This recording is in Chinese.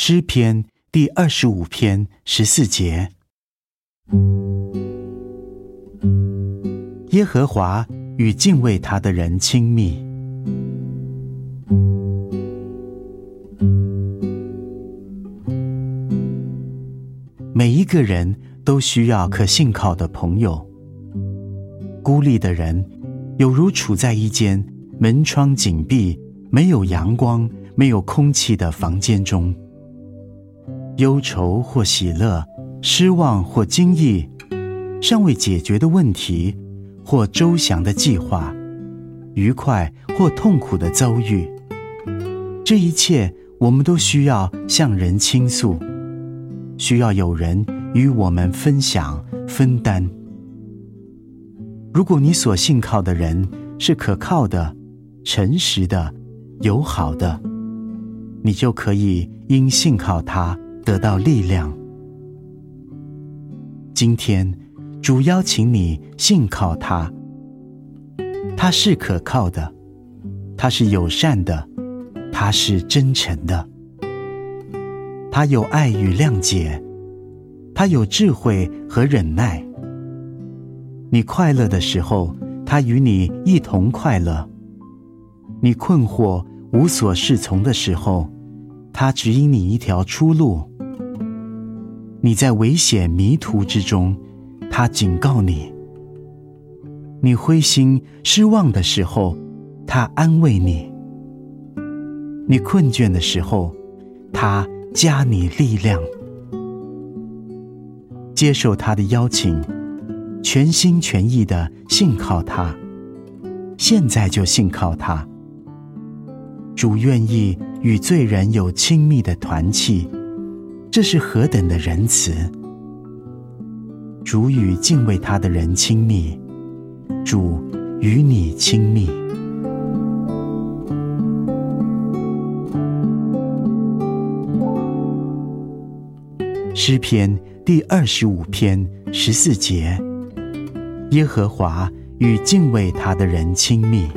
诗篇第二十五篇十四节：耶和华与敬畏他的人亲密。每一个人都需要可信靠的朋友。孤立的人，有如处在一间门窗紧闭、没有阳光、没有空气的房间中。忧愁或喜乐，失望或惊异，尚未解决的问题，或周详的计划，愉快或痛苦的遭遇，这一切我们都需要向人倾诉，需要有人与我们分享、分担。如果你所信靠的人是可靠的、诚实的、友好的，你就可以因信靠他。得到力量。今天，主邀请你信靠他，他是可靠的，他是友善的，他是真诚的，他有爱与谅解，他有智慧和忍耐。你快乐的时候，他与你一同快乐；你困惑无所适从的时候，他指引你一条出路。你在危险迷途之中，他警告你；你灰心失望的时候，他安慰你；你困倦的时候，他加你力量。接受他的邀请，全心全意的信靠他。现在就信靠他。主愿意与罪人有亲密的团契。这是何等的仁慈！主与敬畏他的人亲密，主与你亲密。诗篇第二十五篇十四节：耶和华与敬畏他的人亲密。